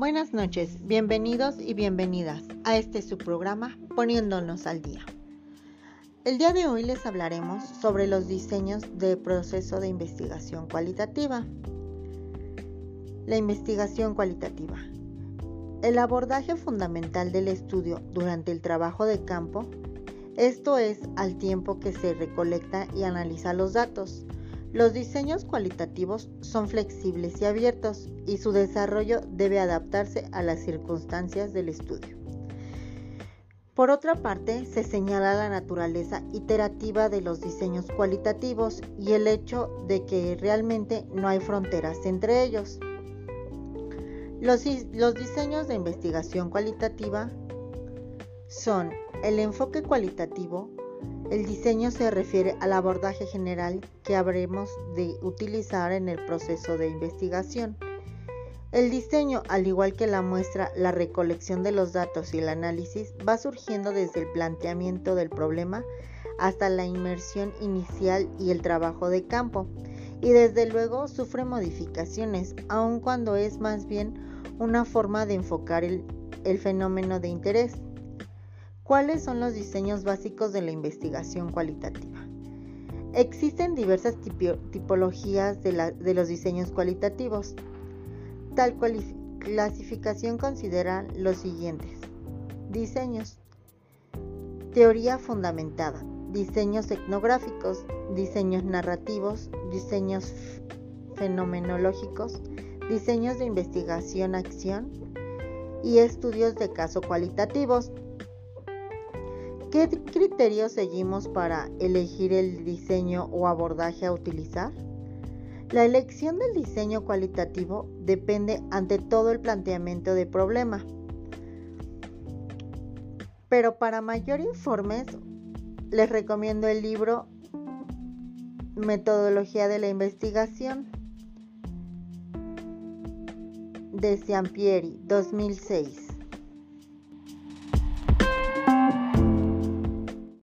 Buenas noches, bienvenidos y bienvenidas a este su programa Poniéndonos al Día. El día de hoy les hablaremos sobre los diseños de proceso de investigación cualitativa. La investigación cualitativa. El abordaje fundamental del estudio durante el trabajo de campo, esto es al tiempo que se recolecta y analiza los datos, los diseños cualitativos son flexibles y abiertos y su desarrollo debe adaptarse a las circunstancias del estudio. Por otra parte, se señala la naturaleza iterativa de los diseños cualitativos y el hecho de que realmente no hay fronteras entre ellos. Los, los diseños de investigación cualitativa son el enfoque cualitativo, el diseño se refiere al abordaje general que habremos de utilizar en el proceso de investigación. El diseño, al igual que la muestra, la recolección de los datos y el análisis, va surgiendo desde el planteamiento del problema hasta la inmersión inicial y el trabajo de campo, y desde luego sufre modificaciones, aun cuando es más bien una forma de enfocar el, fenómeno de interés. ¿Cuáles son los diseños básicos de la investigación cualitativa? Existen diversas tipologías de, los diseños cualitativos. Tal clasificación considera los siguientes. Diseños. Teoría fundamentada. Diseños etnográficos, diseños narrativos, diseños fenomenológicos, diseños de investigación-acción y estudios de caso cualitativos. ¿Qué criterios seguimos para elegir el diseño o abordaje a utilizar? La elección del diseño cualitativo depende ante todo el planteamiento de problema. Pero para mayor informes les recomiendo el libro Metodología de la Investigación de Ciampieri 2006.